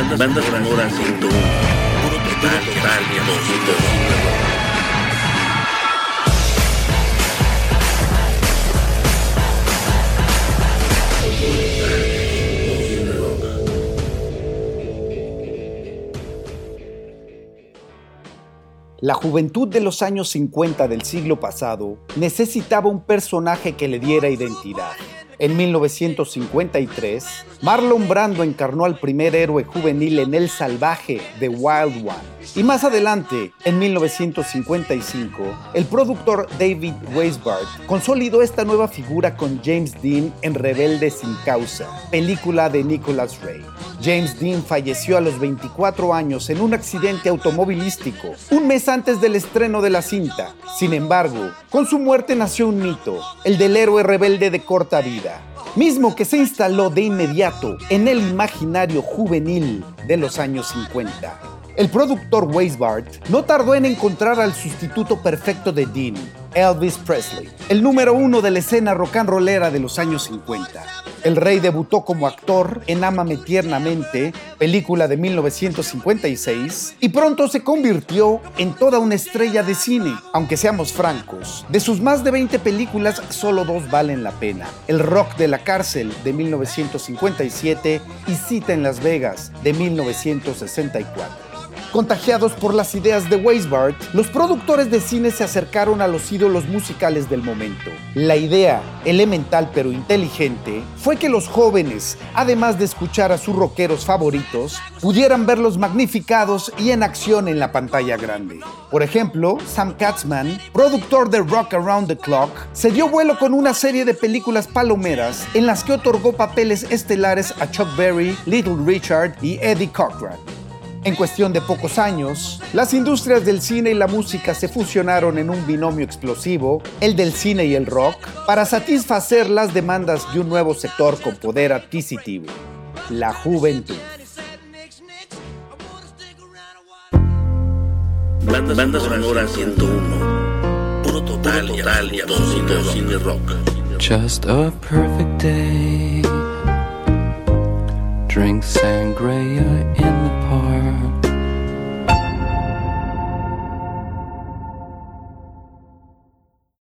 Banda, banda sonora 101. Puro total, total, La juventud de los años 50 del siglo pasado necesitaba un personaje que le diera identidad. En 1953, Marlon Brando encarnó al primer héroe juvenil en El Salvaje, The Wild One. Y más adelante, en 1955, el productor David Weisbart consolidó esta nueva figura con James Dean en Rebelde sin causa, película de Nicholas Ray. James Dean falleció a los 24 años en un accidente automovilístico, un mes antes del estreno de la cinta. Sin embargo, con su muerte nació un mito, el del héroe rebelde de corta vida mismo que se instaló de inmediato en el imaginario juvenil de los años 50. El productor Weisbart no tardó en encontrar al sustituto perfecto de Dean, Elvis Presley, el número uno de la escena rock and rollera de los años 50. El rey debutó como actor en Ámame tiernamente, película de 1956, y pronto se convirtió en toda una estrella de cine. Aunque seamos francos, de sus más de 20 películas, solo dos valen la pena. El rock de la cárcel de 1957 y Cita en Las Vegas de 1964. Contagiados por las ideas de Weisbart, los productores de cine se acercaron a los ídolos musicales del momento. La idea, elemental pero inteligente, fue que los jóvenes, además de escuchar a sus rockeros favoritos, pudieran verlos magnificados y en acción en la pantalla grande. Por ejemplo, Sam Katzman, productor de Rock Around the Clock, se dio vuelo con una serie de películas palomeras en las que otorgó papeles estelares a Chuck Berry, Little Richard y Eddie Cochran. En cuestión de pocos años, las industrias del cine y la música se fusionaron en un binomio explosivo, el del cine y el rock, para satisfacer las demandas de un nuevo sector con poder adquisitivo, la juventud. Banda, sonora 101. Puro total, total y absoluto cine rock. Just a perfect day. Drink sangria in the park.